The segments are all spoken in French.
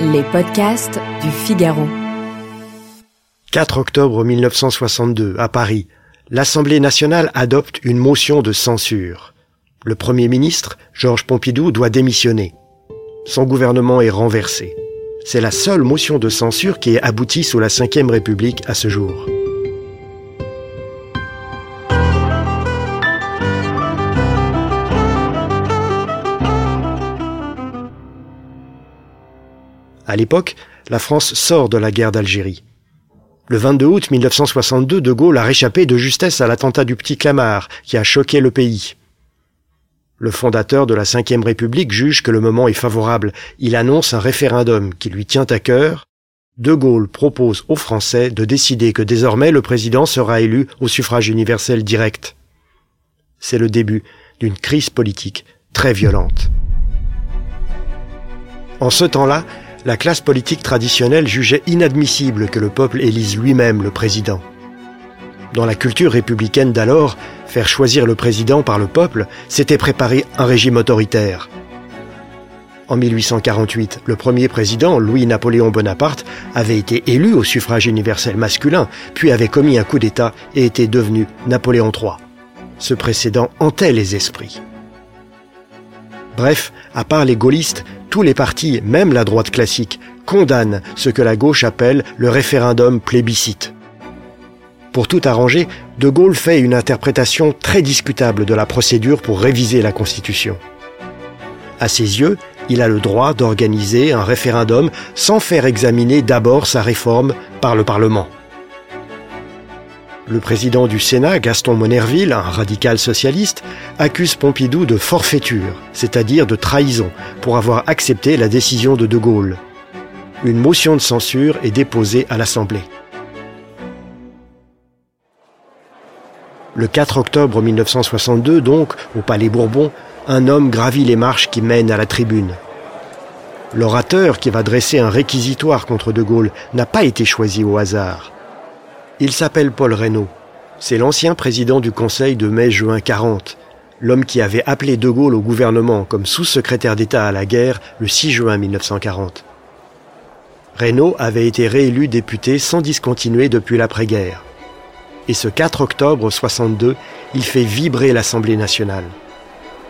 Les podcasts du Figaro. 4 octobre 1962, à Paris, l'Assemblée nationale adopte une motion de censure. Le Premier ministre, Georges Pompidou, doit démissionner. Son gouvernement est renversé. C'est la seule motion de censure qui ait abouti sous la Ve République à ce jour. L'époque, la France sort de la guerre d'Algérie. Le 22 août 1962, De Gaulle a réchappé de justesse à l'attentat du Petit Clamart, qui a choqué le pays. Le fondateur de la Ve République juge que le moment est favorable. Il annonce un référendum qui lui tient à cœur. De Gaulle propose aux Français de décider que désormais le président sera élu au suffrage universel direct. C'est le début d'une crise politique très violente. En ce temps-là, la classe politique traditionnelle jugeait inadmissible que le peuple élise lui-même le président. Dans la culture républicaine d'alors, faire choisir le président par le peuple, c'était préparer un régime autoritaire. En 1848, le premier président, Louis-Napoléon Bonaparte, avait été élu au suffrage universel masculin, puis avait commis un coup d'État et était devenu Napoléon III. Ce précédent hantait les esprits. Bref, à part les gaullistes, tous les partis, même la droite classique, condamnent ce que la gauche appelle le référendum plébiscite. Pour tout arranger, De Gaulle fait une interprétation très discutable de la procédure pour réviser la Constitution. À ses yeux, il a le droit d'organiser un référendum sans faire examiner d'abord sa réforme par le Parlement. Le président du Sénat, Gaston Monerville, un radical socialiste, accuse Pompidou de forfaiture, c'est-à-dire de trahison, pour avoir accepté la décision de De Gaulle. Une motion de censure est déposée à l'Assemblée. Le 4 octobre 1962, donc, au Palais Bourbon, un homme gravit les marches qui mènent à la tribune. L'orateur qui va dresser un réquisitoire contre De Gaulle n'a pas été choisi au hasard. Il s'appelle Paul Reynaud. C'est l'ancien président du Conseil de mai-juin 40, l'homme qui avait appelé De Gaulle au gouvernement comme sous-secrétaire d'État à la guerre le 6 juin 1940. Reynaud avait été réélu député sans discontinuer depuis l'après-guerre. Et ce 4 octobre 62, il fait vibrer l'Assemblée nationale.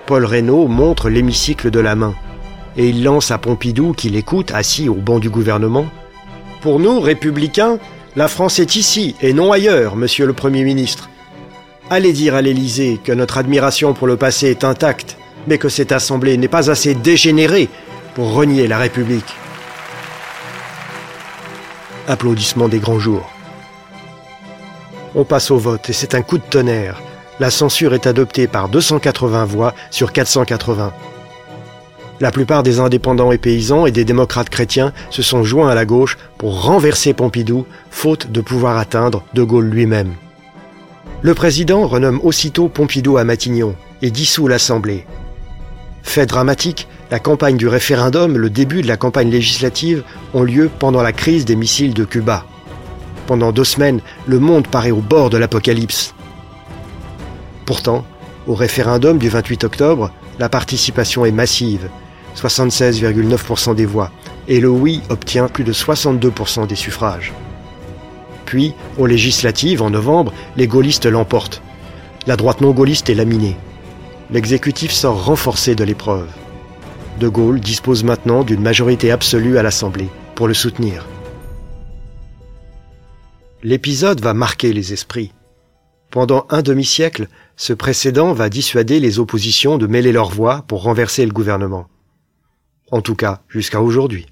Paul Reynaud montre l'hémicycle de la main et il lance à Pompidou, qui l'écoute assis au banc du gouvernement. Pour nous, républicains, la France est ici et non ailleurs, monsieur le Premier ministre. Allez dire à l'Élysée que notre admiration pour le passé est intacte, mais que cette Assemblée n'est pas assez dégénérée pour renier la République. Applaudissements des grands jours. On passe au vote et c'est un coup de tonnerre. La censure est adoptée par 280 voix sur 480. La plupart des indépendants et paysans et des démocrates chrétiens se sont joints à la gauche pour renverser Pompidou, faute de pouvoir atteindre De Gaulle lui-même. Le président renomme aussitôt Pompidou à Matignon et dissout l'Assemblée. Fait dramatique, la campagne du référendum, le début de la campagne législative ont lieu pendant la crise des missiles de Cuba. Pendant deux semaines, le monde paraît au bord de l'apocalypse. Pourtant, au référendum du 28 octobre, la participation est massive 76,9% des voix, et le oui obtient plus de 62% des suffrages. Puis, aux législatives, en novembre, les gaullistes l'emportent. La droite non gaulliste est laminée. L'exécutif sort renforcé de l'épreuve. De Gaulle dispose maintenant d'une majorité absolue à l'Assemblée pour le soutenir. L'épisode va marquer les esprits. Pendant un demi-siècle, ce précédent va dissuader les oppositions de mêler leur voix pour renverser le gouvernement. En tout cas, jusqu'à aujourd'hui.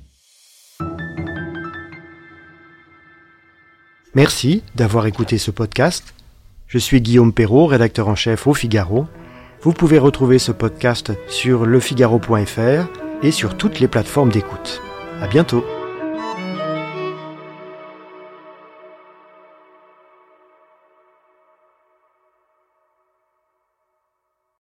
Merci d'avoir écouté ce podcast. Je suis Guillaume Perrault, rédacteur en chef au Figaro. Vous pouvez retrouver ce podcast sur lefigaro.fr et sur toutes les plateformes d'écoute. À bientôt.